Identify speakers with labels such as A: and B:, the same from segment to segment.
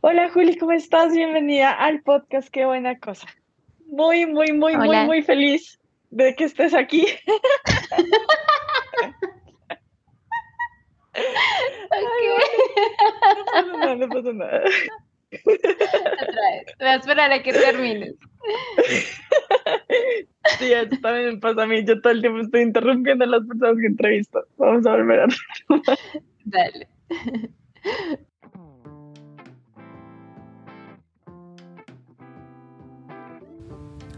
A: Hola Juli, ¿cómo estás? Bienvenida al podcast, qué buena cosa. Muy, muy, muy, muy, muy feliz de que estés aquí. no pasa nada, no pasa nada.
B: Otra vez. Voy a esperar a que termines.
A: Sí, eso también me pasa a mí. Yo todo el tiempo estoy interrumpiendo a las personas que entrevisto. Vamos a volver a
B: Dale.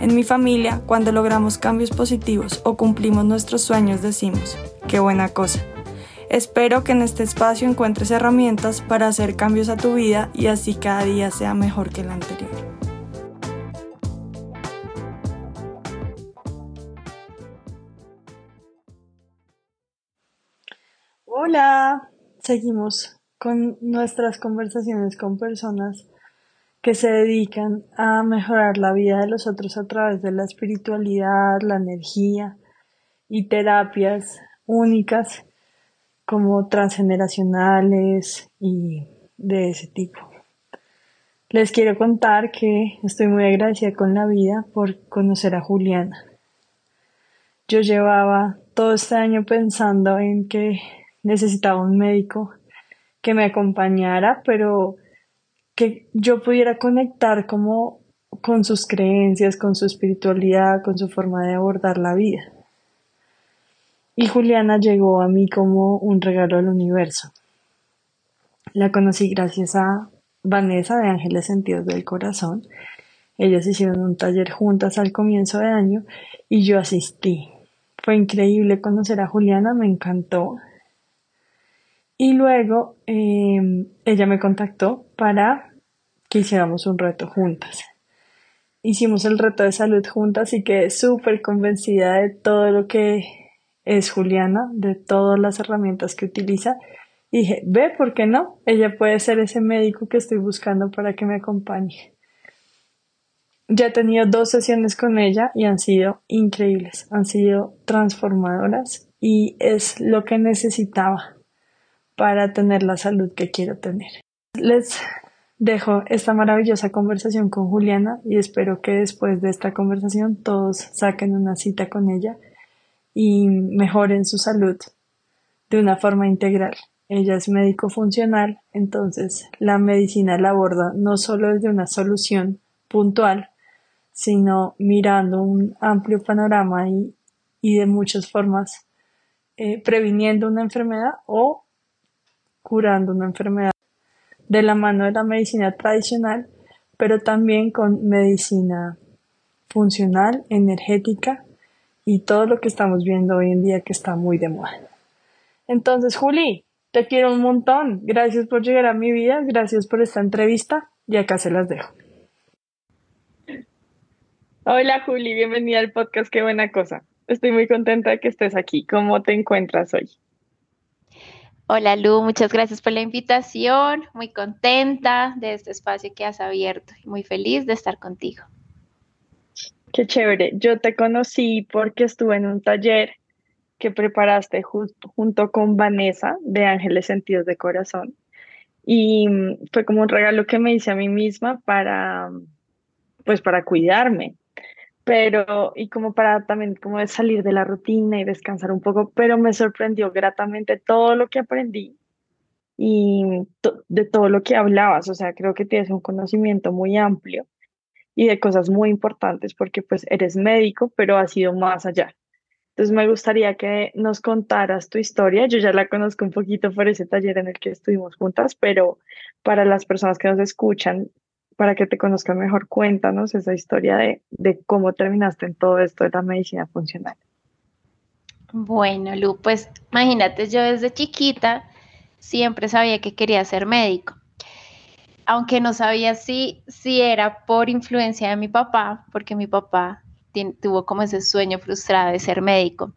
C: En mi familia, cuando logramos cambios positivos o cumplimos nuestros sueños, decimos, qué buena cosa. Espero que en este espacio encuentres herramientas para hacer cambios a tu vida y así cada día sea mejor que el anterior. Hola, seguimos con nuestras conversaciones con personas que se dedican a mejorar la vida de los otros a través de la espiritualidad, la energía y terapias únicas como transgeneracionales y de ese tipo. Les quiero contar que estoy muy agradecida con la vida por conocer a Juliana. Yo llevaba todo este año pensando en que necesitaba un médico que me acompañara, pero que yo pudiera conectar como con sus creencias, con su espiritualidad, con su forma de abordar la vida. Y Juliana llegó a mí como un regalo del universo. La conocí gracias a Vanessa de Ángeles Sentidos del Corazón. Ellas hicieron un taller juntas al comienzo de año y yo asistí. Fue increíble conocer a Juliana, me encantó. Y luego em, ella me contactó para que hiciéramos un reto juntas. Hicimos el reto de salud juntas y quedé súper convencida de todo lo que es Juliana, de todas las herramientas que utiliza. Y dije, ve, ¿por qué no? Ella puede ser ese médico que estoy buscando para que me acompañe. Ya he tenido dos sesiones con ella y han sido increíbles, han sido transformadoras y es lo que necesitaba para tener la salud que quiero tener. Les dejo esta maravillosa conversación con Juliana y espero que después de esta conversación todos saquen una cita con ella y mejoren su salud de una forma integral. Ella es médico funcional, entonces la medicina la aborda no solo desde una solución puntual, sino mirando un amplio panorama y, de muchas formas eh, previniendo una enfermedad o curando una enfermedad de la mano de la medicina tradicional, pero también con medicina funcional, energética y todo lo que estamos viendo hoy en día que está muy de moda. Entonces, Juli, te quiero un montón. Gracias por llegar a mi vida, gracias por esta entrevista y acá se las dejo.
A: Hola Juli, bienvenida al podcast, qué buena cosa. Estoy muy contenta de que estés aquí. ¿Cómo te encuentras hoy?
B: Hola Lu, muchas gracias por la invitación, muy contenta de este espacio que has abierto y muy feliz de estar contigo.
A: Qué chévere, yo te conocí porque estuve en un taller que preparaste junto con Vanessa de Ángeles Sentidos de Corazón. Y fue como un regalo que me hice a mí misma para, pues para cuidarme, pero y como para también como de salir de la rutina y descansar un poco, pero me sorprendió gratamente todo lo que aprendí y de todo lo que hablabas, o sea, creo que tienes un conocimiento muy amplio y de cosas muy importantes porque pues eres médico, pero has ido más allá. Entonces me gustaría que nos contaras tu historia. Yo ya la conozco un poquito por ese taller en el que estuvimos juntas, pero para las personas que nos escuchan, para que te conozcan mejor, cuéntanos esa historia de, cómo terminaste en todo esto de la medicina funcional.
B: Bueno, Lu, pues imagínate, yo desde chiquita siempre sabía que quería ser médico. aunque no sabía si, si era por influencia de mi papá, porque mi papá tuvo como ese sueño frustrado de ser médico.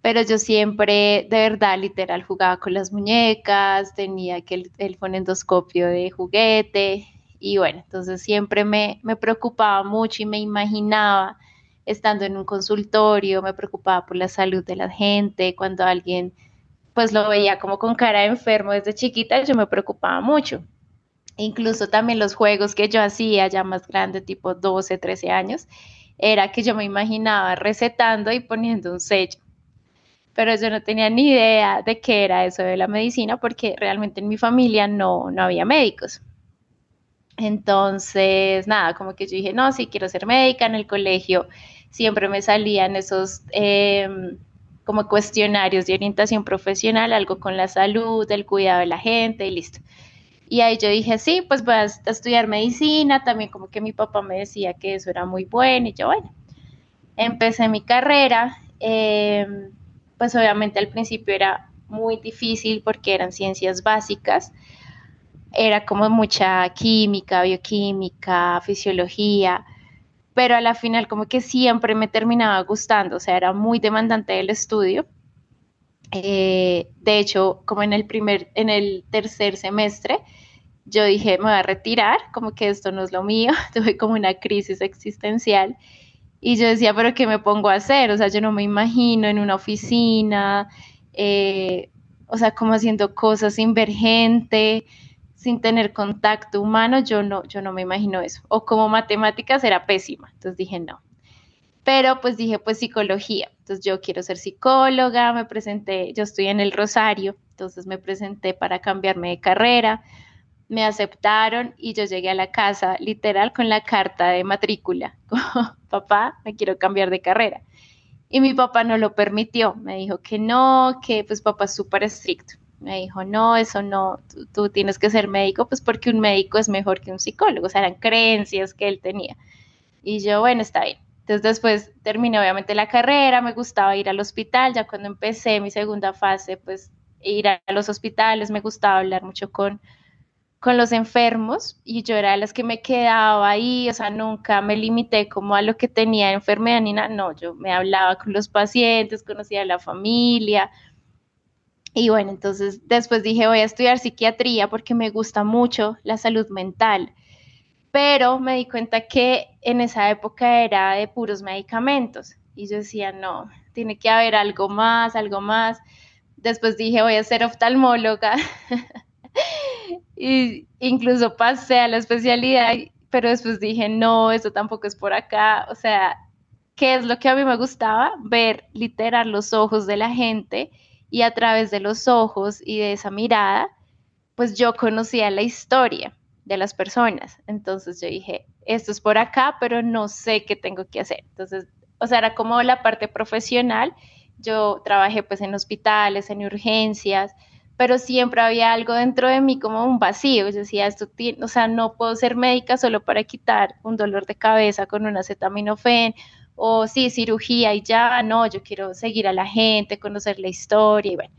B: Pero yo siempre, de verdad, literal, jugaba con las muñecas, tenía que el, el fonendoscopio de juguete, y bueno, entonces siempre me, me preocupaba mucho y me imaginaba estando en un consultorio, me preocupaba por la salud de la gente, cuando alguien pues lo veía como con cara de enfermo desde chiquita, yo me preocupaba mucho. Incluso también los juegos que yo hacía ya más grande, tipo 12, 13 años, era que yo me imaginaba recetando y poniendo un sello. Pero yo no tenía ni idea de qué era eso de la medicina porque realmente en mi familia no, no había médicos. Entonces, nada, como que yo dije, no, sí, quiero ser médica en el colegio. Siempre me salían esos em, como cuestionarios de orientación profesional, algo con la salud, el cuidado de la gente y listo. Y ahí yo dije, sí, pues voy a estudiar medicina, también como que mi papá me decía que eso era muy bueno y yo, bueno, empecé mi carrera, em, pues obviamente al principio era muy difícil porque eran ciencias básicas, era como mucha química, bioquímica, fisiología, pero a la final como que siempre me terminaba gustando, o sea, era muy demandante el estudio. Eh, de hecho, como en el primer, en el tercer semestre, yo dije, me voy a retirar, como que esto no es lo mío, tuve como una crisis existencial. Y yo decía, pero ¿qué me pongo a hacer? O sea, yo no me imagino en una oficina, eh, o sea, como haciendo cosas sin ver gente, sin tener contacto humano, yo no, yo no me imagino eso. O como matemáticas era pésima, entonces dije no. Pero pues dije pues psicología, entonces yo quiero ser psicóloga, me presenté, yo estoy en el Rosario, entonces me presenté para cambiarme de carrera, me aceptaron y yo llegué a la casa literal con la carta de matrícula, papá, me quiero cambiar de carrera. Y mi papá no lo permitió, me dijo que no, que pues papá es súper estricto me dijo, no, eso no, tú, tienes que ser médico, pues porque un médico es mejor que un psicólogo, o sea, eran creencias que él tenía. Y yo, bueno, está bien. Entonces después terminé obviamente la carrera, me gustaba ir al hospital, ya cuando empecé mi segunda fase, pues ir a los hospitales, me gustaba hablar mucho con, con los enfermos y yo era de las que me quedaba ahí, o sea, nunca me limité como a lo que tenía enfermedad ni nada, no, yo me hablaba con los pacientes, conocía a la familia, y bueno, entonces después dije, voy a estudiar psiquiatría porque me gusta mucho la salud mental. Pero me di cuenta que en esa época era de puros medicamentos. Y yo decía, no, tiene que haber algo más, algo más. Después dije, voy a ser oftalmóloga. y incluso pasé a la especialidad, pero después dije, no, eso tampoco es por acá. O sea, ¿qué es lo que a mí me gustaba? Ver literal los ojos de la gente y a través de los ojos y de esa mirada, pues yo conocía la historia de las personas. Entonces yo dije, esto es por acá, pero no sé qué tengo que hacer. Entonces, o sea, era como la parte profesional. Yo trabajé pues en hospitales, en urgencias, pero siempre había algo dentro de mí como un vacío. Yo decía, esto o sea, no puedo ser médica solo para quitar un dolor de cabeza con un acetaminofén o sí, cirugía y ya, no, yo quiero seguir a la gente, conocer la historia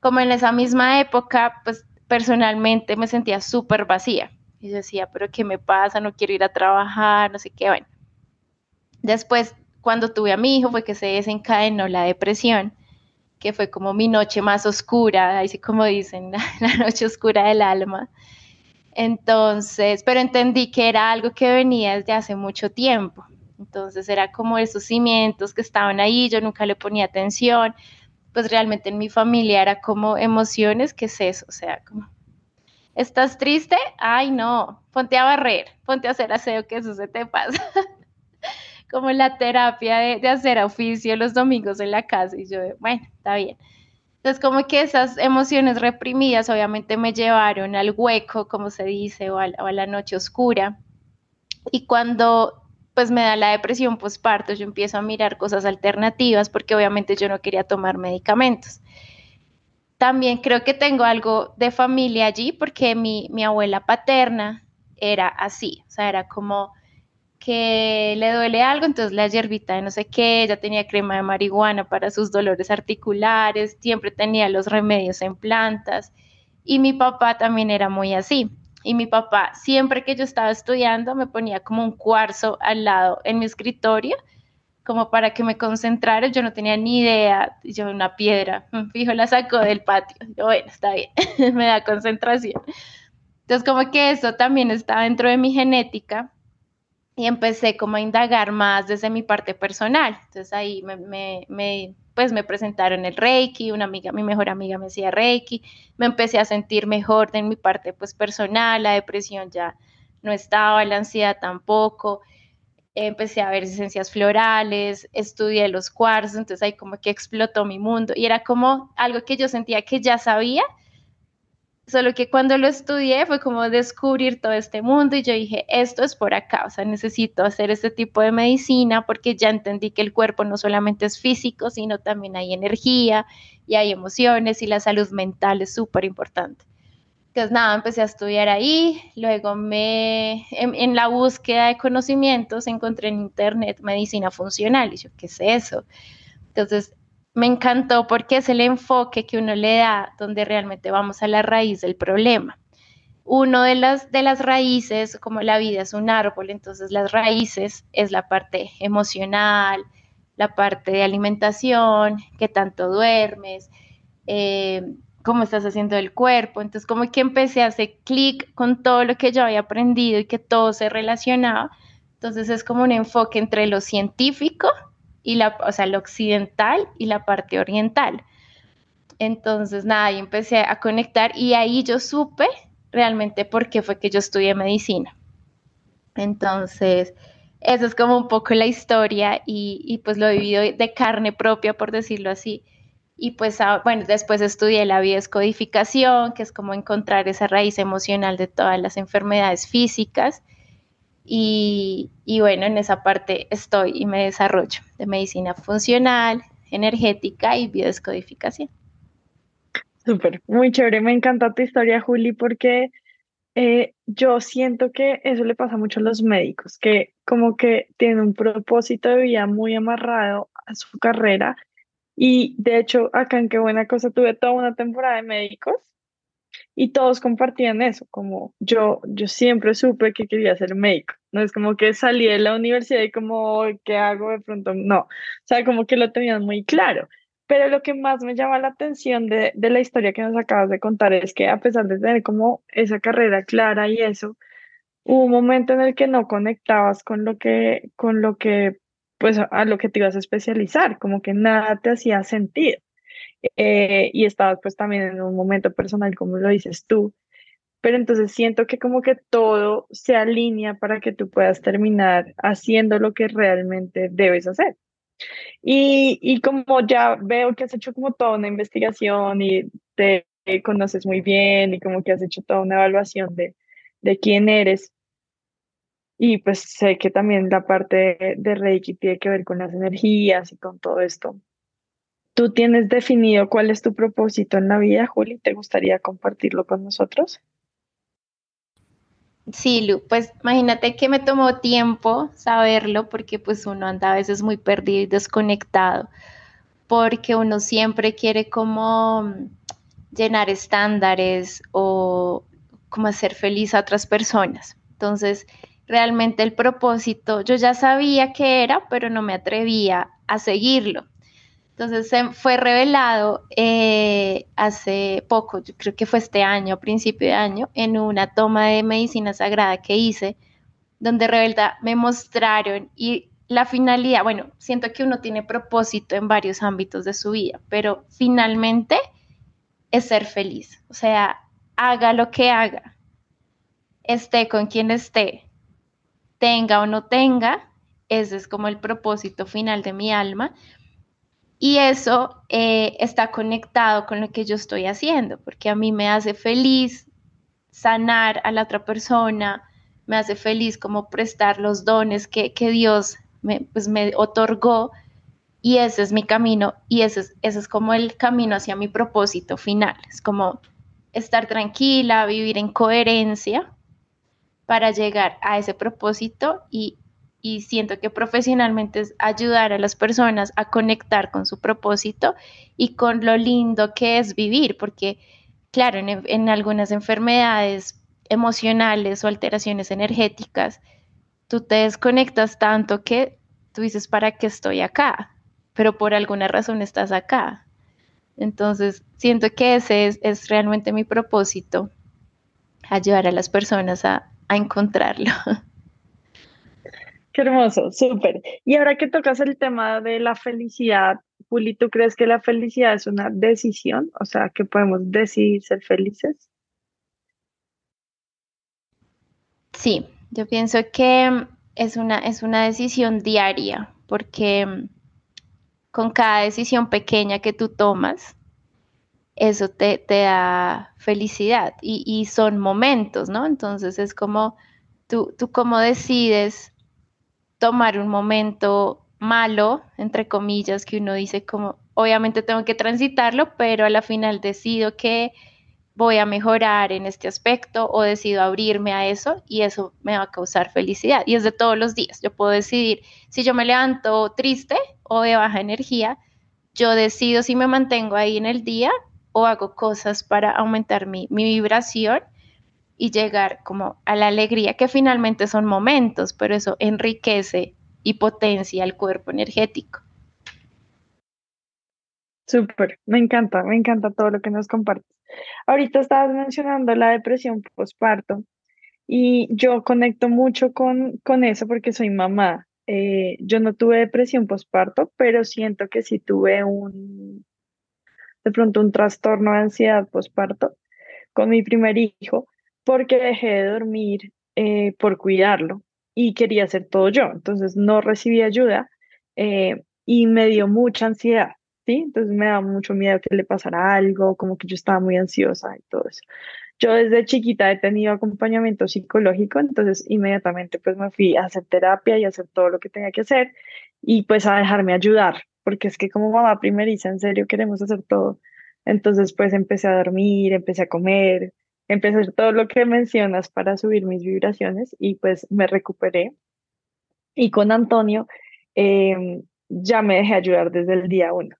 B: como en esa misma época, pues personalmente me sentía súper vacía. Y yo decía, pero ¿qué me pasa? No quiero ir a trabajar, no sé qué, bueno. Después, cuando tuve a mi hijo, fue que se desencadenó la depresión, que fue como mi noche más oscura, así como dicen, la noche oscura del alma. Entonces, pero entendí que era algo que venía desde hace mucho tiempo. Entonces era como esos cimientos que estaban ahí, yo nunca le ponía atención, pues realmente en mi familia era como emociones, ¿qué es eso? O sea, como, ¿estás triste? Ay, no, ponte a barrer, ponte a hacer aseo, que eso se te pasa. como la terapia de, de, hacer oficio los domingos en la casa y yo, bueno, está bien. Entonces, como que esas emociones reprimidas obviamente me llevaron al hueco, como se dice, o a, o a la noche oscura. Y cuando pues me da la depresión postparto, yo empiezo a mirar cosas alternativas porque obviamente yo no quería tomar medicamentos. También creo que tengo algo de familia allí porque mi, mi abuela paterna era así, o sea, era como que le duele algo, entonces la hierbita de no sé qué, ella tenía crema de marihuana para sus dolores articulares, siempre tenía los remedios en plantas y mi papá también era muy así. Y mi papá, siempre que yo estaba estudiando, me ponía como un cuarzo al lado en mi escritorio, como para que me concentrara. Yo no tenía ni idea, yo una piedra, fijo, la sacó del patio. Yo, bueno, está bien, me da concentración. Entonces, como que eso también está dentro de mi genética y empecé como a indagar más desde mi parte personal. Entonces ahí me, pues me presentaron el Reiki, una amiga, mi mejor amiga me hacía Reiki, me empecé a sentir mejor en mi parte pues personal, la depresión ya no estaba, la ansiedad tampoco, empecé a ver esencias florales, estudié los cuarzos, entonces ahí como que explotó mi mundo y era como algo que yo sentía que ya sabía, Solo que cuando lo estudié fue como descubrir todo este mundo y yo dije, esto es por acá, o sea, necesito hacer este tipo de medicina porque ya entendí que el cuerpo no solamente es físico, sino también hay energía y hay emociones y la salud mental es súper importante. Entonces, nada, empecé a estudiar ahí, luego me, en, la búsqueda de conocimientos encontré en internet medicina funcional y yo, ¿qué es eso? Entonces, me encantó porque es el enfoque que uno le da donde realmente vamos a la raíz del problema. Uno de las, de las raíces, como la vida es un árbol, entonces las raíces es la parte emocional, la parte de alimentación, qué tanto duermes, eh, cómo estás haciendo el cuerpo. Entonces como que empecé a hacer clic con todo lo que yo había aprendido y que todo se relacionaba. Entonces es como un enfoque entre lo científico y la, o sea, lo occidental y la parte oriental. Entonces, nada, ahí empecé a conectar y ahí yo supe realmente por qué fue que yo estudié medicina. Entonces, esa es como un poco la historia y, y, pues lo he vivido de carne propia, por decirlo así. Y pues, ah, bueno, después estudié la biodescodificación, que es como encontrar esa raíz emocional de todas las enfermedades físicas. Y, bueno, en esa parte estoy y me desarrollo de medicina funcional, energética y biodescodificación.
A: Súper, muy chévere. Me encanta tu historia, Juli, porque eh, yo siento que eso le pasa mucho a los médicos, que como que tienen un propósito de vida muy amarrado a su carrera. Y de hecho, acá en Qué Buena Cosa tuve toda una temporada de médicos y todos compartían eso, como yo, yo siempre supe que quería ser médico, no es como que salí de la universidad y como, ¿qué hago de pronto? No, o sea, como que lo tenían muy claro. Pero lo que más me llama la atención de, de la historia que nos acabas de contar es que a pesar de tener como esa carrera clara y eso, hubo un momento en el que no conectabas con lo que, con lo que, pues a lo que te ibas a especializar, como que nada te hacía sentido. Eh, y estabas pues también en un momento personal, como lo dices tú, pero entonces siento que como que todo se alinea para que tú puedas terminar haciendo lo que realmente debes hacer. Y, y como ya veo que has hecho como toda una investigación y te conoces muy bien y como que has hecho toda una evaluación de, de quién eres, y pues sé que también la parte de Reiki tiene que ver con las energías y con todo esto. ¿Tú tienes definido cuál es tu propósito en la vida, Juli? ¿Te gustaría compartirlo con nosotros?
B: Sí, Lu, pues imagínate que me tomó tiempo saberlo porque pues uno anda a veces muy perdido y desconectado, porque uno siempre quiere como llenar estándares o como hacer feliz a otras personas. Entonces, realmente el propósito, yo ya sabía que era, pero no me atrevía a seguirlo. Entonces fue revelado eh, hace poco, yo creo que fue este año, a principio de año, en una toma de medicina sagrada que hice, donde de me mostraron y la finalidad, bueno, siento que uno tiene propósito en varios ámbitos de su vida, pero finalmente es ser feliz, o sea, haga lo que haga, esté con quien esté, tenga o no tenga, ese es como el propósito final de mi alma y eso eh, está conectado con lo que yo estoy haciendo, porque a mí me hace feliz sanar a la otra persona, me hace feliz como prestar los dones que, Dios me, pues me otorgó y ese es mi camino y ese es, ese es como el camino hacia mi propósito final. Es como estar tranquila, vivir en coherencia para llegar a ese propósito y y siento que profesionalmente es ayudar a las personas a conectar con su propósito y con lo lindo que es vivir, porque claro, en, algunas enfermedades emocionales o alteraciones energéticas, tú te desconectas tanto que tú dices, ¿para qué estoy acá? Pero por alguna razón estás acá. Entonces, siento que ese es, realmente mi propósito, ayudar a las personas a, a encontrarlo.
A: Hermoso, súper. Y ahora que tocas el tema de la felicidad, Juli, ¿tú crees que la felicidad es una decisión? O sea, que podemos decidir ser felices.
B: Sí, yo pienso que es una, es una decisión diaria, porque con cada decisión pequeña que tú tomas, eso te, da felicidad y, y, son momentos, ¿no? Entonces es como tú, tú cómo decides tomar un momento malo, entre comillas, que uno dice como, obviamente tengo que transitarlo, pero a la final decido que voy a mejorar en este aspecto o decido abrirme a eso y eso me va a causar felicidad. Y es de todos los días. Yo puedo decidir si yo me levanto triste o de baja energía, yo decido si me mantengo ahí en el día o hago cosas para aumentar mi, mi vibración y llegar como a la alegría, que finalmente son momentos, pero eso enriquece y potencia el cuerpo energético.
A: Súper, me encanta, me encanta todo lo que nos compartes. Ahorita estabas mencionando la depresión postparto y yo conecto mucho con, con eso porque soy mamá. Eh, yo no tuve depresión postparto, pero siento que sí tuve un, de pronto un trastorno de ansiedad postparto con mi primer hijo porque dejé de dormir eh, por cuidarlo y quería hacer todo yo. Entonces no recibí ayuda eh, y me dio mucha ansiedad, ¿sí? Entonces me daba mucho miedo que le pasara algo, como que yo estaba muy ansiosa y todo eso. Yo desde chiquita he tenido acompañamiento psicológico, entonces inmediatamente pues me fui a hacer terapia y a hacer todo lo que tenía que hacer y pues a dejarme ayudar, porque es que como mamá primeriza, en serio queremos hacer todo. Entonces pues empecé a dormir, empecé a comer, empecé todo lo que mencionas para subir mis vibraciones y pues me recuperé. Y con Antonio em, ya me dejé ayudar desde el día uno.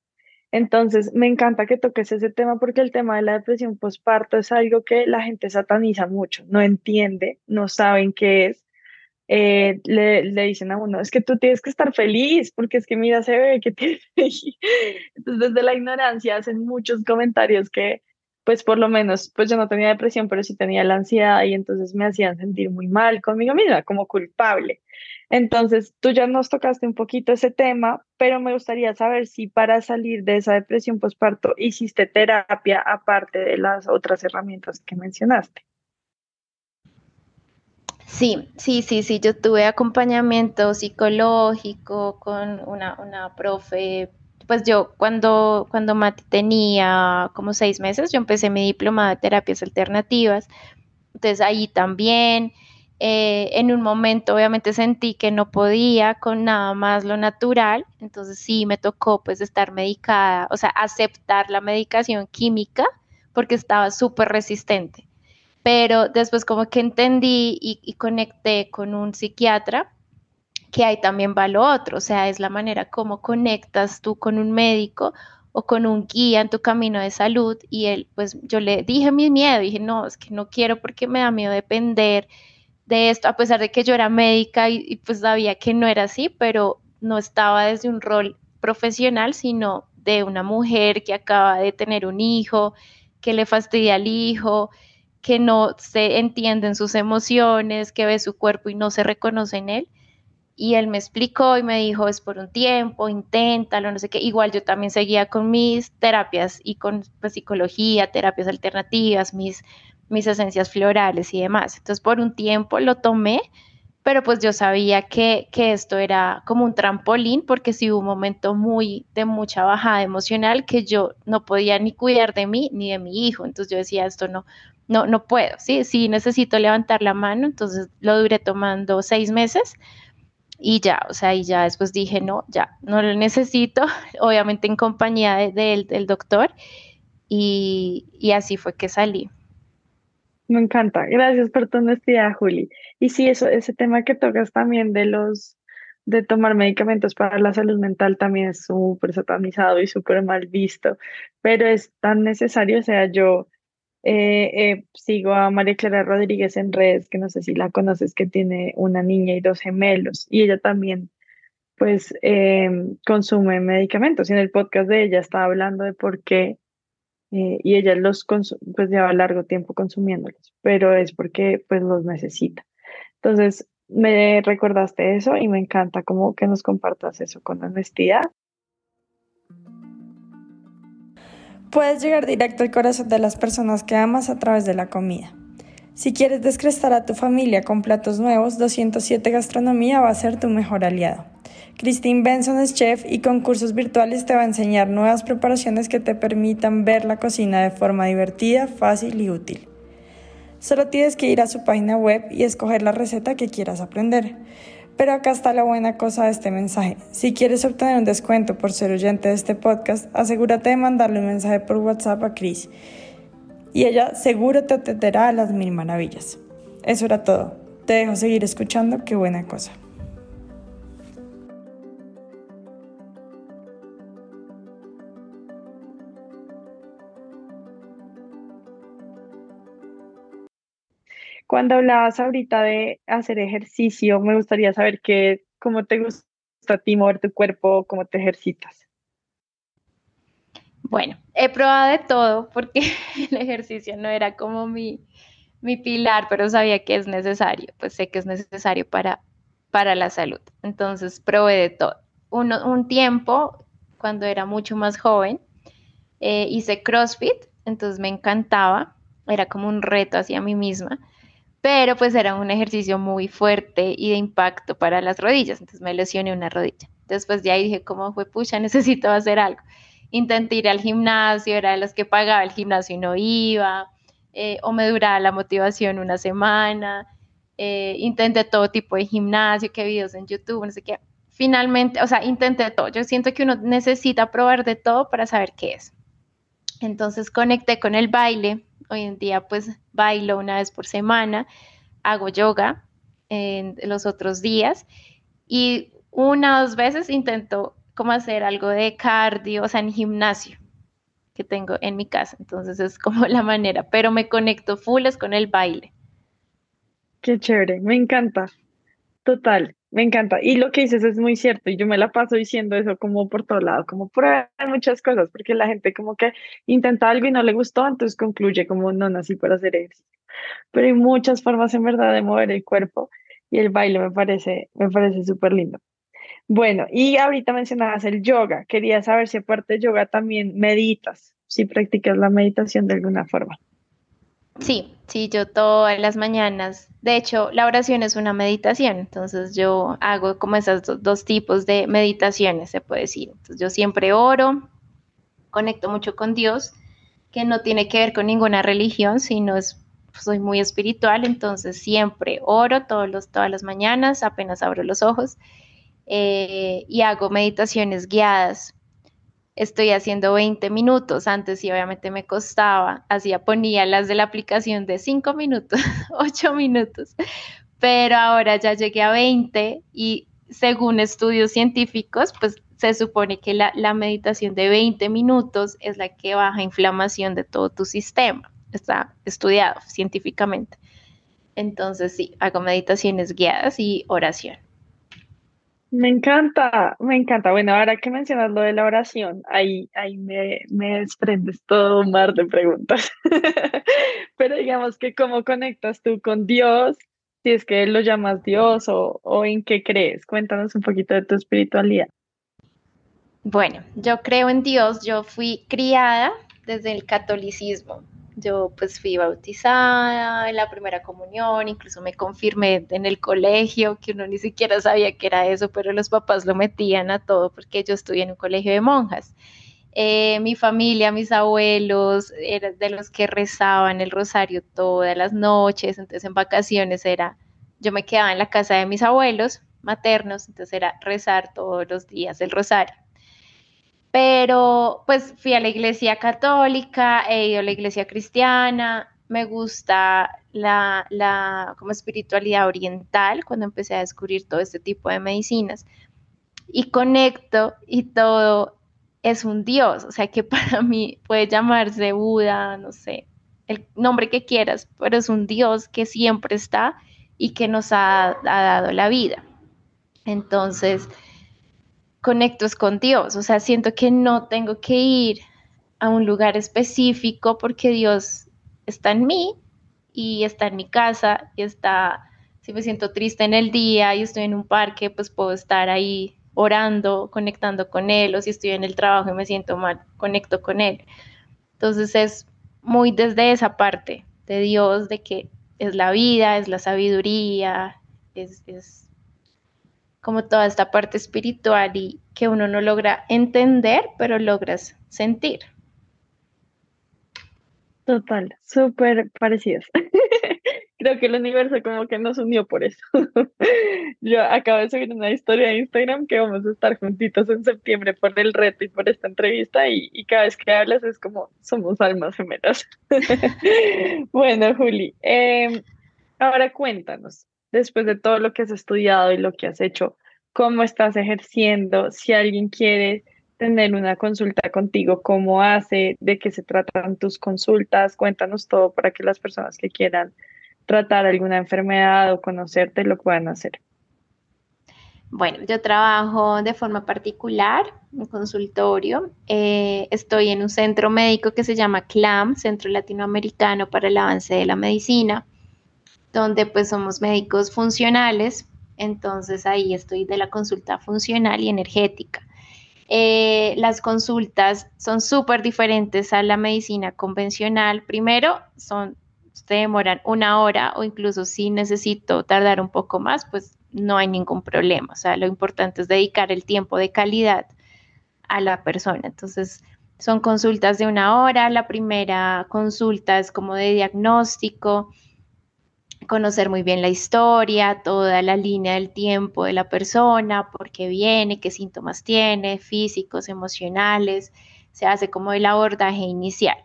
A: Entonces, me encanta que toques ese tema porque el tema de la depresión postparto es algo que la gente sataniza mucho, no entiende, no saben qué es. Eh, le, le, dicen a uno, es que tú tienes que estar feliz porque es que mira, se ve que tienes... Entonces, desde la ignorancia hacen muchos comentarios que pues por lo menos, pues yo no tenía depresión, pero sí tenía la ansiedad y entonces me hacían sentir muy mal conmigo misma, como culpable. Entonces, tú ya nos tocaste un poquito ese tema, pero me gustaría saber si para salir de esa depresión postparto hiciste terapia aparte de las otras herramientas que mencionaste.
B: Sí, sí, sí, sí, yo tuve acompañamiento psicológico con una, una profe pues yo cuando, cuando Mati tenía como seis meses, yo empecé mi diploma de terapias alternativas. Entonces ahí también, eh, en un momento obviamente sentí que no podía con nada más lo natural, entonces sí me tocó pues estar medicada, o sea, aceptar la medicación química porque estaba súper resistente. Pero después como que entendí y, y conecté con un psiquiatra que ahí también va lo otro, o sea, es la manera como conectas tú con un médico o con un guía en tu camino de salud y él, pues yo le dije mi miedo, dije, no, es que no quiero porque me da miedo depender de esto, a pesar de que yo era médica y, pues sabía que no era así, pero no estaba desde un rol profesional, sino de una mujer que acaba de tener un hijo, que le fastidia al hijo, que no se entienden sus emociones, que ve su cuerpo y no se reconoce en él. Y él me explicó y me dijo, es por un tiempo, inténtalo, no sé qué. Igual yo también seguía con mis terapias y con pues, psicología, terapias alternativas, mis, mis esencias florales y demás. Entonces por un tiempo lo tomé, pero pues yo sabía que, que esto era como un trampolín porque sí hubo un momento muy de mucha bajada emocional que yo no podía ni cuidar de mí ni de mi hijo. Entonces yo decía, esto no, no, no puedo, sí, sí necesito levantar la mano. Entonces lo duré tomando seis meses y ya, o sea, y ya después dije, no, ya, no lo necesito, obviamente en compañía de, del doctor, y, y, así fue que salí.
A: Me encanta, gracias por tu honestidad, Juli. Y sí, eso, ese tema que tocas también de los de tomar medicamentos para la salud mental también es súper satanizado y súper mal visto, pero es tan necesario, o sea, yo eh, eh, sigo a María Clara Rodríguez en redes, que no sé si la conoces, que tiene una niña y dos gemelos, y ella también pues em, consume medicamentos. Y en el podcast de ella estaba hablando de por qué, eh, y ella los pues lleva largo tiempo consumiéndolos, pero es porque pues los necesita. Entonces, me recordaste eso y me encanta como que nos compartas eso con honestidad.
C: Puedes llegar directo al corazón de las personas que amas a través de la comida. Si quieres descrestar a tu familia con platos nuevos, 207 Gastronomía va a ser tu mejor aliado. Christine Benson es chef y con cursos virtuales te va a enseñar nuevas preparaciones que te permitan ver la cocina de forma divertida, fácil y útil. Solo tienes que ir a su página web y escoger la receta que quieras aprender. Pero acá está la buena cosa de este mensaje. Si quieres obtener un descuento por ser oyente de este podcast, asegúrate de mandarle un mensaje por WhatsApp a Chris. Y ella seguro te atenderá a las mil maravillas. Eso era todo. Te dejo seguir escuchando. Qué buena cosa.
A: Cuando hablabas ahorita de hacer ejercicio, me gustaría saber qué, cómo te gusta a ti mover tu cuerpo, cómo te ejercitas.
B: Bueno, he probado de todo porque el ejercicio no era como mi, mi pilar, pero sabía que es necesario, pues sé que es necesario para, para la salud. Entonces probé de todo. un tiempo, cuando era mucho más joven, eh, hice CrossFit, entonces me encantaba, era como un reto hacia mí misma pero pues era un ejercicio muy fuerte y de impacto para las rodillas, entonces me lesioné una rodilla. Después de ahí dije, ¿cómo fue? Pucha, necesito hacer algo. Intenté ir al gimnasio, era de los que pagaba el gimnasio y no iba, eh, o me duraba la motivación una semana, eh, intenté todo tipo de gimnasio, que videos en YouTube, no sé qué. Finalmente, o sea, intenté todo. Yo siento que uno necesita probar de todo para saber qué es. Entonces conecté con el baile, Hoy en día pues bailo una vez por semana, hago yoga en los otros días y una o dos veces intento como hacer algo de cardio, o sea, en gimnasio que tengo en mi casa. Entonces es como la manera, pero me conecto full con el baile.
A: Qué chévere, me encanta. Total. Me encanta. Y lo que dices es muy cierto. Y yo me la paso diciendo eso como por todo lado, como prueba muchas cosas, porque la gente como que intenta algo y no le gustó, entonces concluye como no nací para hacer ejercicio. Pero hay muchas formas en verdad de mover el cuerpo y el baile me parece, me parece súper lindo. Bueno, y ahorita mencionabas el yoga. Quería saber si aparte de yoga también meditas, si practicas la meditación de alguna forma.
B: Sí, sí, yo todas las mañanas, de hecho, la oración es una meditación, entonces yo hago como esos dos tipos de meditaciones, se puede decir. Entonces yo siempre oro, conecto mucho con Dios, que no tiene que ver con ninguna religión, sino es, soy muy espiritual, entonces siempre oro todos los, todas las mañanas, apenas abro los ojos, eh, y hago meditaciones guiadas estoy haciendo 20 minutos. Antes sí, obviamente me costaba, hacía, ponía las de la aplicación de 5 minutos, 8 minutos, pero ahora ya llegué a 20 y según estudios científicos, pues se supone que la, la meditación de 20 minutos es la que baja inflamación de todo tu sistema. Está estudiado científicamente. Entonces sí, hago meditaciones guiadas y oración.
A: Me encanta, me encanta. Bueno, ahora que mencionas lo de la oración, ahí, ahí me, me desprendes todo un mar de preguntas. Pero digamos que cómo conectas tú con Dios, si es que lo llamas Dios o, o en qué crees. Cuéntanos un poquito de tu espiritualidad.
B: Bueno, yo creo en Dios, yo fui criada desde el catolicismo. Yo pues fui bautizada en la primera comunión, incluso me confirmé en el colegio, que uno ni siquiera sabía que era eso, pero los papás lo metían a todo porque yo estudié en un colegio de monjas. Eh, mi familia, mis abuelos, eran de los que rezaban el rosario todas las noches, entonces en vacaciones era, yo me quedaba en la casa de mis abuelos maternos, entonces era rezar todos los días el rosario pero pues fui a la iglesia católica, he ido a la iglesia cristiana, me gusta la, la como espiritualidad oriental cuando empecé a descubrir todo este tipo de medicinas y conecto y todo es un dios, o sea que para mí puede llamarse Buda, no sé, el nombre que quieras, pero es un Dios que siempre está y que nos ha, dado la vida. Entonces, conecto con Dios, o sea, siento que no tengo que ir a un lugar específico porque Dios está en mí y está en mi casa y está, si me siento triste en el día y estoy en un parque, pues puedo estar ahí orando, conectando con Él, o si estoy en el trabajo y me siento mal, conecto con Él. Entonces es muy desde esa parte de Dios, de que es la vida, es la sabiduría, es, es como toda esta parte espiritual y que uno no logra entender, pero logras sentir.
A: Total, súper parecidos. Creo que el universo como que nos unió por eso. Yo acabo de subir una historia de Instagram que vamos a estar juntitos en septiembre por el reto y por esta entrevista y, cada vez que hablas es como somos almas gemelas. bueno, Juli, em, ahora cuéntanos, después de todo lo que has estudiado y lo que has hecho, ¿cómo estás ejerciendo? Si alguien quiere tener una consulta contigo, cómo hace, de qué se tratan tus consultas, cuéntanos todo para que las personas que quieran tratar alguna enfermedad o conocerte lo puedan hacer.
B: Bueno, yo trabajo de forma particular, en consultorio. Eh, estoy en un centro médico que se llama CLAM, Centro Latinoamericano para el Avance de la Medicina, donde pues somos médicos funcionales. Entonces ahí estoy de la consulta funcional y energética. Eh, las consultas son súper diferentes a la medicina convencional. Primero, son, se demoran una hora o incluso si necesito tardar un poco más, pues no hay ningún problema. O sea, lo importante es dedicar el tiempo de calidad a la persona. Entonces, son consultas de una hora. La primera consulta es como de diagnóstico conocer muy bien la historia, toda la línea del tiempo de la persona, por qué viene, qué síntomas tiene, físicos, emocionales, se hace como el abordaje inicial.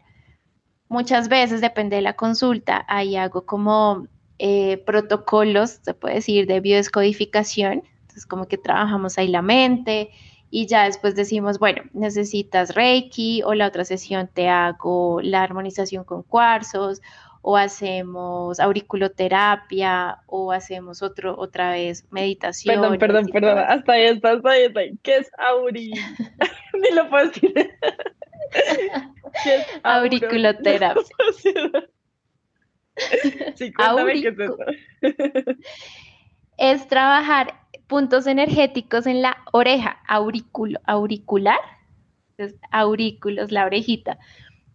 B: Muchas veces, depende de la consulta, ahí hago como eh, protocolos, se puede decir, de biodescodificación, entonces como que trabajamos ahí la mente y ya después decimos, bueno, necesitas Reiki o la otra sesión te hago la armonización con cuarzos o hacemos auriculoterapia o hacemos otro, otra vez meditación.
A: Perdón, perdón, perdón, hasta ahí está, hasta ahí está. ¿Qué es auri? Ni lo puedo decir.
B: ¿Qué es auriculoterapia?
A: sí, cuéntame qué es eso.
B: es trabajar puntos energéticos en la oreja, auriculo, auricular, es aurículos, la orejita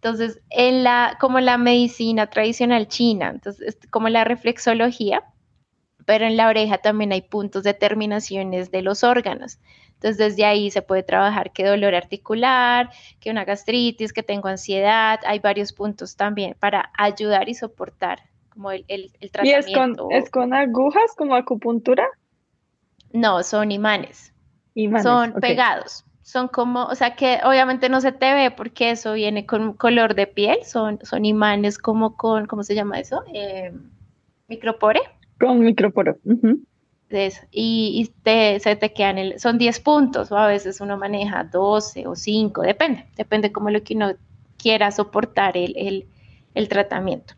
B: entonces, en la, como la medicina tradicional china, entonces, como la reflexología, pero en la oreja también hay puntos de terminaciones de los órganos. Entonces, desde ahí se puede trabajar qué dolor articular, que una gastritis, que tengo ansiedad. Hay varios puntos también para ayudar y soportar como el, el, tratamiento.
A: ¿Y es con, agujas como acupuntura?
B: No, son imanes. imanes son pegados son como, o sea que obviamente no se te ve porque eso viene con color de piel, son, son imanes como con, ¿cómo se llama eso? Eh, micropore.
A: Con microporo.
B: eso. Y, te, se te quedan, el, son 10 puntos o a veces uno maneja 12 o 5, depende, depende como lo que uno quiera soportar el, tratamiento.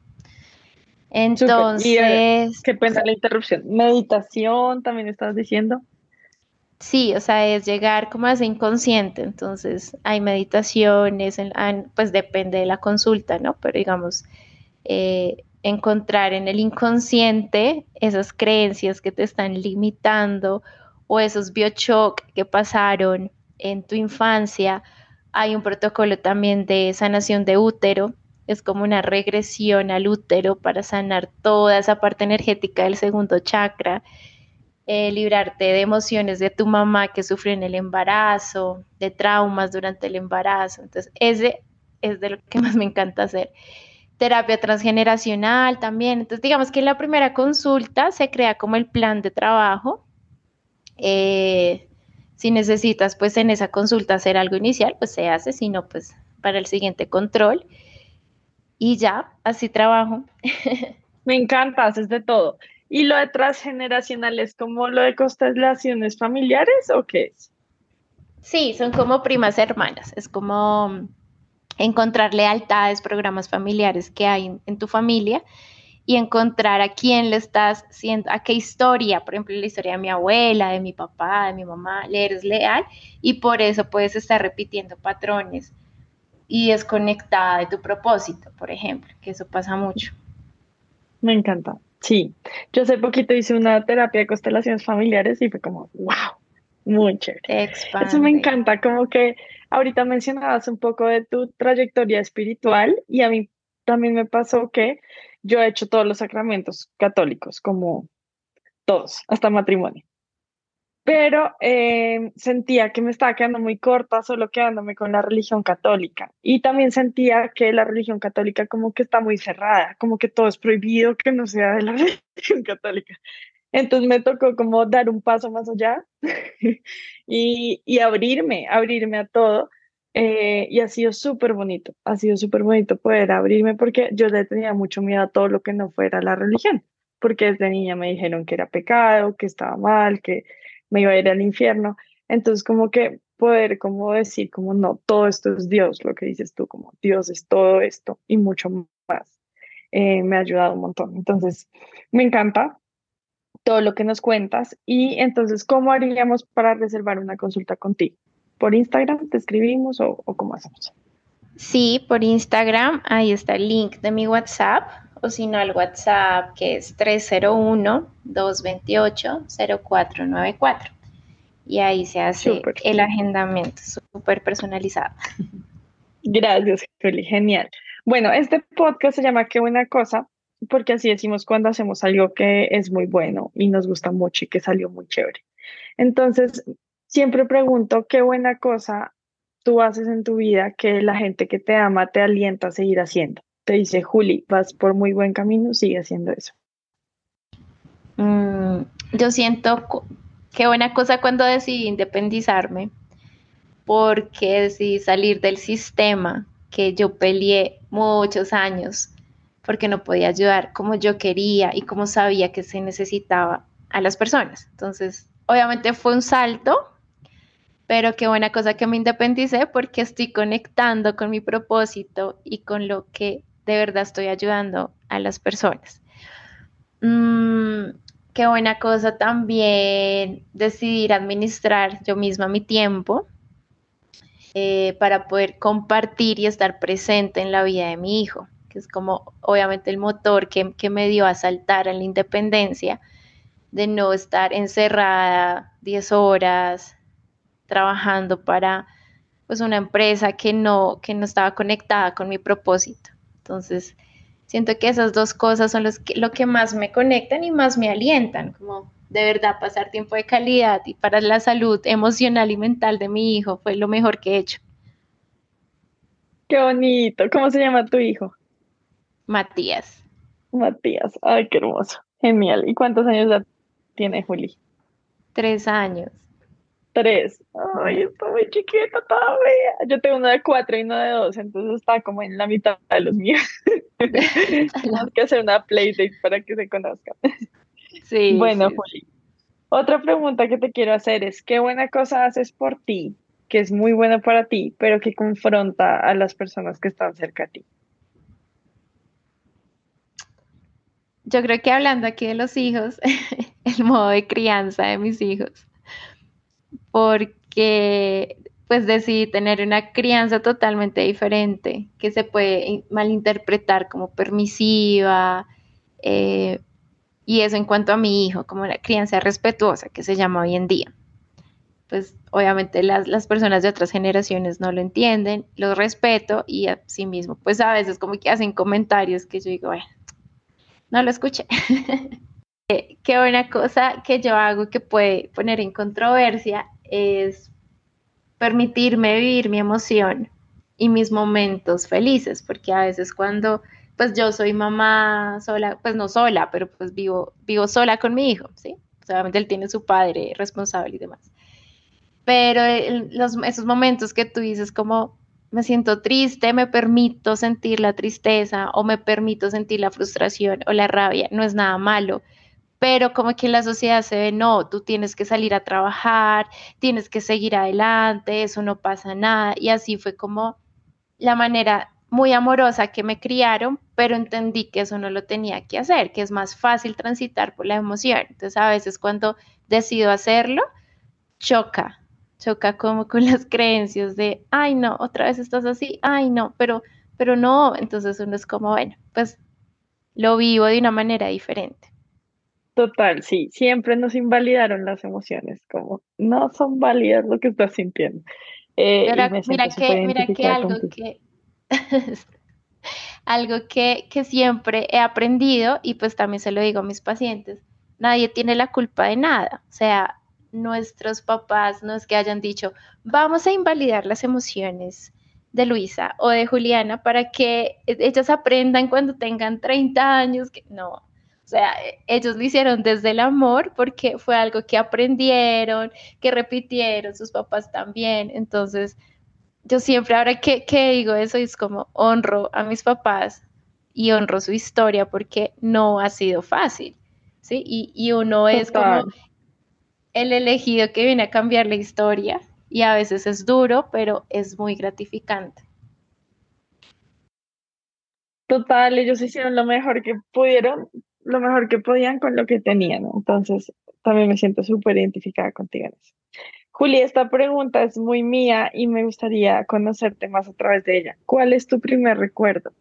B: Entonces...
A: qué pena la interrupción. Meditación, también estás diciendo.
B: Sí, o sea, es llegar como a ese inconsciente. Entonces, hay meditaciones, pues depende de la consulta, ¿no? Pero digamos, eh, encontrar en el inconsciente esas creencias que te están limitando o esos biochoc que pasaron en tu infancia. Hay un protocolo también de sanación de útero. Es como una regresión al útero para sanar toda esa parte energética del segundo chakra eh, librarte de emociones de tu mamá que sufrió en el embarazo, de traumas durante el embarazo. Entonces, ese es de lo que más me encanta hacer. Terapia transgeneracional también. Entonces, digamos que en la primera consulta se crea como el plan de trabajo. Eh, si necesitas, pues en esa consulta hacer algo inicial, pues se hace, si no, pues para el siguiente control. Y ya, así trabajo.
A: Me encanta, haces de todo. ¿Y lo de transgeneracional es como lo de constelaciones familiares o qué es?
B: Sí, son como primas hermanas. Es como encontrar lealtades, programas familiares que hay en, tu familia y encontrar a quién le estás siendo, a qué historia, por ejemplo, la historia de mi abuela, de mi papá, de mi mamá, le eres leal y por eso puedes estar repitiendo patrones y desconectada de tu propósito, por ejemplo, que eso pasa mucho.
A: Me encanta. Sí, yo hace poquito hice una terapia de constelaciones familiares y fue como, wow, muy chévere. Eso me encanta, como que ahorita mencionabas un poco de tu trayectoria espiritual y a mí también me pasó que yo he hecho todos los sacramentos católicos, como todos, hasta matrimonio pero eh, sentía que me estaba quedando muy corta solo quedándome con la religión católica. Y también sentía que la religión católica como que está muy cerrada, como que todo es prohibido que no sea de la religión católica. Entonces me tocó como dar un paso más allá y, y, abrirme, abrirme a todo. Eh, y ha sido súper bonito, ha sido súper bonito poder abrirme porque yo le tenía mucho miedo a todo lo que no fuera la religión, porque desde niña me dijeron que era pecado, que estaba mal, que me iba a ir al infierno. Entonces, como que poder como decir, como no, todo esto es Dios, lo que dices tú, como Dios es todo esto y mucho más, eh, me ha ayudado un montón. Entonces, me encanta todo lo que nos cuentas y entonces, ¿cómo haríamos para reservar una consulta contigo? ¿Por Instagram te escribimos o, o cómo hacemos?
B: Sí, por Instagram, ahí está el link de mi WhatsApp o si no al WhatsApp que es 301-228-0494. Y ahí se hace el agendamiento súper personalizado.
A: Gracias, Juli, genial. Bueno, este podcast se llama Qué buena cosa, porque así decimos cuando hacemos algo que es muy bueno y nos gusta mucho y que salió muy chévere. Entonces, siempre pregunto qué buena cosa tú haces en tu vida que la gente que te ama te alienta a seguir haciendo te dice, Juli, vas por muy buen camino, sigue haciendo eso?
B: Mm, yo siento qué buena cosa cuando decidí independizarme, porque decidí salir del sistema que yo peleé muchos años, porque no podía ayudar como yo quería y como sabía que se necesitaba a las personas. Entonces, obviamente fue un salto, pero qué buena cosa que me independicé porque estoy conectando con mi propósito y con lo que de verdad estoy ayudando a las personas. Mm, qué buena cosa también decidir administrar yo misma mi tiempo eh, para poder compartir y estar presente en la vida de mi hijo, que es como obviamente el motor que, que me dio a saltar a la independencia, de no estar encerrada 10 horas trabajando para pues una empresa que no, que no estaba conectada con mi propósito. Entonces, siento que esas dos cosas son los que, lo que más me conectan y más me alientan, como de verdad pasar tiempo de calidad y para la salud emocional y mental de mi hijo fue lo mejor que he hecho.
A: Qué bonito. ¿Cómo se llama tu hijo?
B: Matías.
A: Matías. Ay, qué hermoso. Genial. ¿Y cuántos años tiene Juli?
B: Tres años.
A: Tres. Ay, está muy chiquita todavía. Yo tengo uno de cuatro y uno de dos, entonces está como en la mitad de los míos. Tenemos que hacer una playdate para que se conozcan. Sí. Bueno, Juli. Otra pregunta que te quiero hacer es, ¿qué buena cosa haces por ti, que es muy bueno para ti, pero que confronta a las personas que están cerca a ti?
B: Yo creo que hablando aquí de los hijos, el modo de crianza de mis hijos porque pues decidí tener una crianza totalmente diferente, que se puede malinterpretar como permisiva, eh, y eso en cuanto a mi hijo, como la crianza respetuosa, que se llama hoy en día. Pues obviamente las, las personas de otras generaciones no lo entienden, lo respeto y a sí mismo, pues a veces como que hacen comentarios que yo digo, bueno, no lo escuché. Qué buena cosa que yo hago que puede poner en controversia es permitirme vivir mi emoción y mis momentos felices, porque a veces cuando pues yo soy mamá sola, pues no sola, pero pues vivo, vivo sola con mi hijo, ¿sí? Obviamente él tiene su padre responsable y demás. Pero los, esos momentos que tú dices como me siento triste, me permito sentir la tristeza o me permito sentir la frustración o la rabia, no es nada malo pero como que la sociedad se ve, no, tú tienes que salir a trabajar, tienes que seguir adelante, eso no pasa nada. Y así fue como la manera muy amorosa que me criaron, pero entendí que eso no lo tenía que hacer, que es más fácil transitar por la emoción. Entonces a veces cuando decido hacerlo, choca, choca como con las creencias de, ay no, otra vez estás así, ay no, pero, pero no, entonces uno es como, bueno, pues lo vivo de una manera diferente.
A: Total, sí, siempre nos invalidaron las emociones, como no son válidas lo que estás sintiendo.
B: Eh, mira que, mira que algo que algo que, que siempre he aprendido y pues también se lo digo a mis pacientes, nadie tiene la culpa de nada, o sea, nuestros papás no es que hayan dicho, vamos a invalidar las emociones de Luisa o de Juliana para que ellas aprendan cuando tengan 30 años, que no, sea, ellos lo hicieron desde el amor porque fue algo que aprendieron, que repitieron sus papás también. Entonces, yo siempre, ahora que, digo eso, es como honro a mis papás y honro su historia porque no ha sido fácil, ¿sí? Y, y uno es como el elegido que viene a cambiar la historia y a veces es duro, pero es muy gratificante.
A: Total, ellos hicieron lo mejor que pudieron, lo mejor que podían con lo que tenían. Entonces, también me siento súper identificada contigo en eso. Juli, esta pregunta es muy mía y me gustaría conocerte más a través de ella. ¿Cuál es tu primer recuerdo?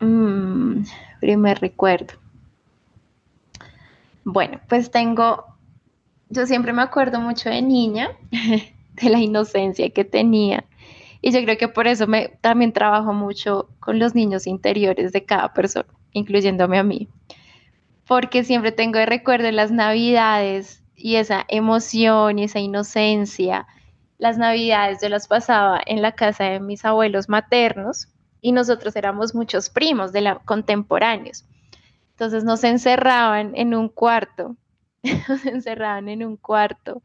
B: Mm, primer recuerdo. Bueno, pues tengo, yo siempre me acuerdo mucho de niña, de la inocencia que tenía. Y yo creo que por eso me, también trabajo mucho con los niños interiores de cada persona, incluyéndome a mí. Porque siempre tengo de recuerdo las navidades y esa emoción y esa inocencia. Las navidades yo las pasaba en la casa de mis abuelos maternos y nosotros éramos muchos primos de la, contemporáneos. Entonces nos encerraban en un cuarto, nos encerraban en un cuarto,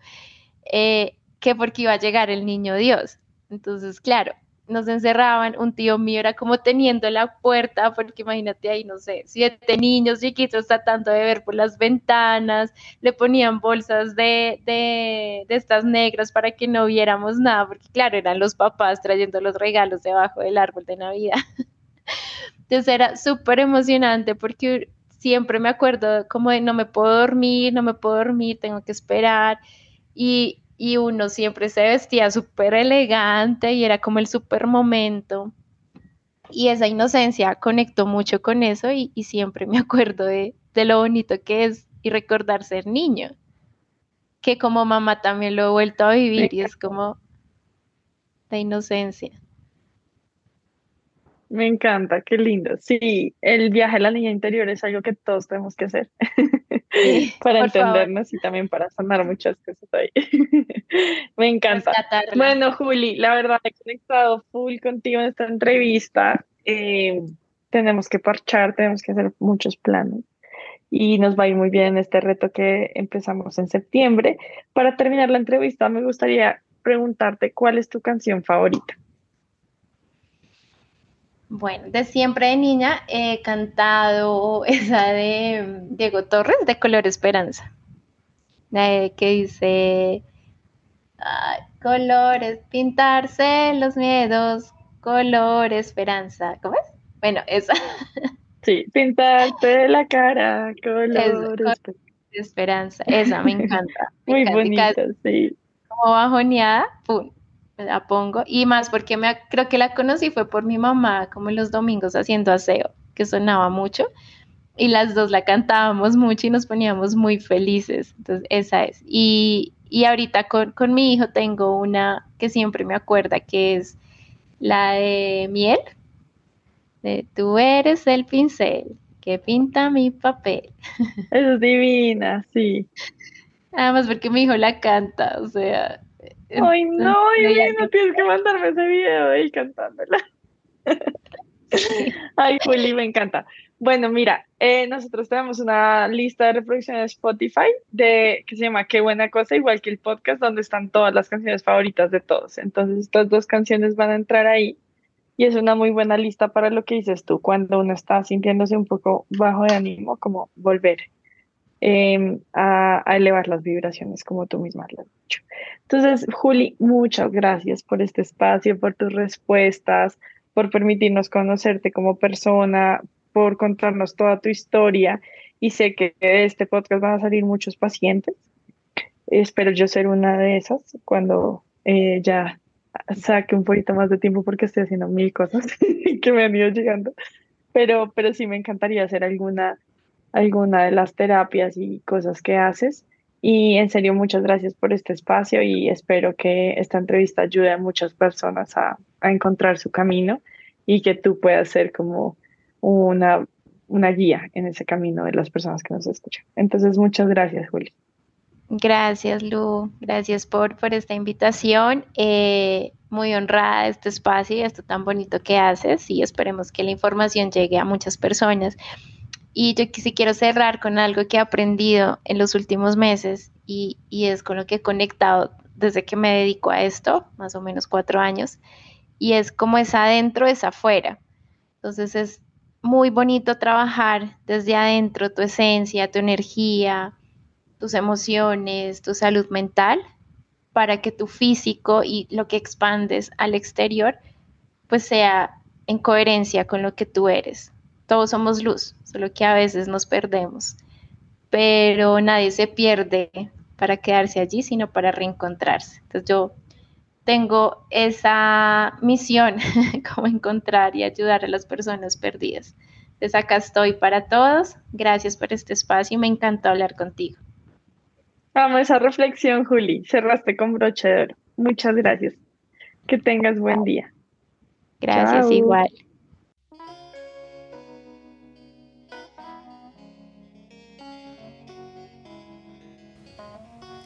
B: eh, que porque iba a llegar el niño Dios. Entonces, claro, nos encerraban, un tío mío era como teniendo la puerta, porque imagínate ahí, no sé, siete niños chiquitos tratando de ver por las ventanas, le ponían bolsas de, de, de, estas negras para que no viéramos nada, porque claro, eran los papás trayendo los regalos debajo del árbol de Navidad. Entonces era súper emocionante porque siempre me acuerdo como de no me puedo dormir, no me puedo dormir, tengo que esperar. Y, uno siempre se vestía súper elegante y era como el súper momento. Y esa inocencia conectó mucho con eso y, siempre me acuerdo de, de, lo bonito que es y recordar ser niño, que como mamá también lo he vuelto a vivir y es como la inocencia.
A: Me encanta, qué lindo. Sí, el viaje a la niña interior es algo que todos tenemos que hacer para entendernos y también para sanar muchas cosas ahí. Me encanta. Bueno, Juli, la verdad he conectado full contigo en esta entrevista. Eh, tenemos que parchar, tenemos que hacer muchos planes y nos va a ir muy bien este reto que empezamos en septiembre. Para terminar la entrevista, me gustaría preguntarte cuál es tu canción favorita.
B: Bueno, de siempre de niña he cantado esa de Diego Torres, de Color Esperanza, que dice, colores, pintarse los miedos, color esperanza. ¿Cómo es? Bueno, esa.
A: Sí, pintarte la cara, color,
B: esperanza. Esa me encanta.
A: Muy bonita, sí.
B: Como bajoneada, pum, la pongo. Y más porque me, creo que la conocí fue por mi mamá, como los domingos haciendo aseo, que sonaba mucho. Y las dos la cantábamos mucho y nos poníamos muy felices. Entonces, esa es. Y, y ahorita con, con mi hijo tengo una que siempre me acuerda, que es la de miel. De tú eres el pincel que pinta mi papel.
A: Es divina, sí.
B: Además porque mi hijo la canta, o sea,
A: Ay, no, y no tienes que mandarme ese video de él cantándola. Ay, Juli, me encanta. Bueno, mira, eh, nosotros tenemos una lista de reproducción de Spotify de, que se llama Qué buena cosa, igual que el podcast, donde están todas las canciones favoritas de todos. Entonces, estas dos canciones van a entrar ahí y es una muy buena lista para lo que dices tú, cuando uno está sintiéndose un poco bajo de ánimo, como volver Em, a, elevar las vibraciones, como tú misma has dicho. Entonces, Juli, muchas gracias por este espacio, por tus respuestas, por permitirnos conocerte como persona, por contarnos toda tu historia. Y sé que de este podcast van a salir muchos pacientes. Espero yo ser una de esas cuando eh, ya saque un poquito más de tiempo porque estoy haciendo mil cosas que me han ido llegando. Pero, pero sí me encantaría hacer alguna, alguna de las terapias y cosas que haces. Y en serio, muchas gracias por este espacio y espero que esta entrevista ayude a muchas personas a, a encontrar su camino y que tú puedas ser como una, una guía en ese camino de las personas que nos escuchan. Entonces, muchas gracias, Juli.
B: Gracias, Lu. Gracias por, por esta invitación. Eh, muy honrada de este espacio y esto tan bonito que haces y esperemos que la información llegue a muchas personas. Y yo sí quiero cerrar con algo que he aprendido en los últimos meses y, y es con lo que he conectado desde que me dedico a esto, más o menos cuatro años, y es como es adentro, es afuera. Entonces es muy bonito trabajar desde adentro tu esencia, tu energía, tus emociones, tu salud mental, para que tu físico y lo que expandes al exterior, pues sea en coherencia con lo que tú eres. Todos somos luz, solo que a veces nos perdemos, pero nadie se pierde para quedarse allí, sino para reencontrarse. Entonces yo tengo esa misión como encontrar y ayudar a las personas perdidas. Entonces acá estoy para todos. Gracias por este espacio y me encantó hablar contigo.
A: Vamos esa reflexión, Juli. Cerraste con broche de oro. Muchas gracias. Que tengas buen día.
B: Gracias, igual.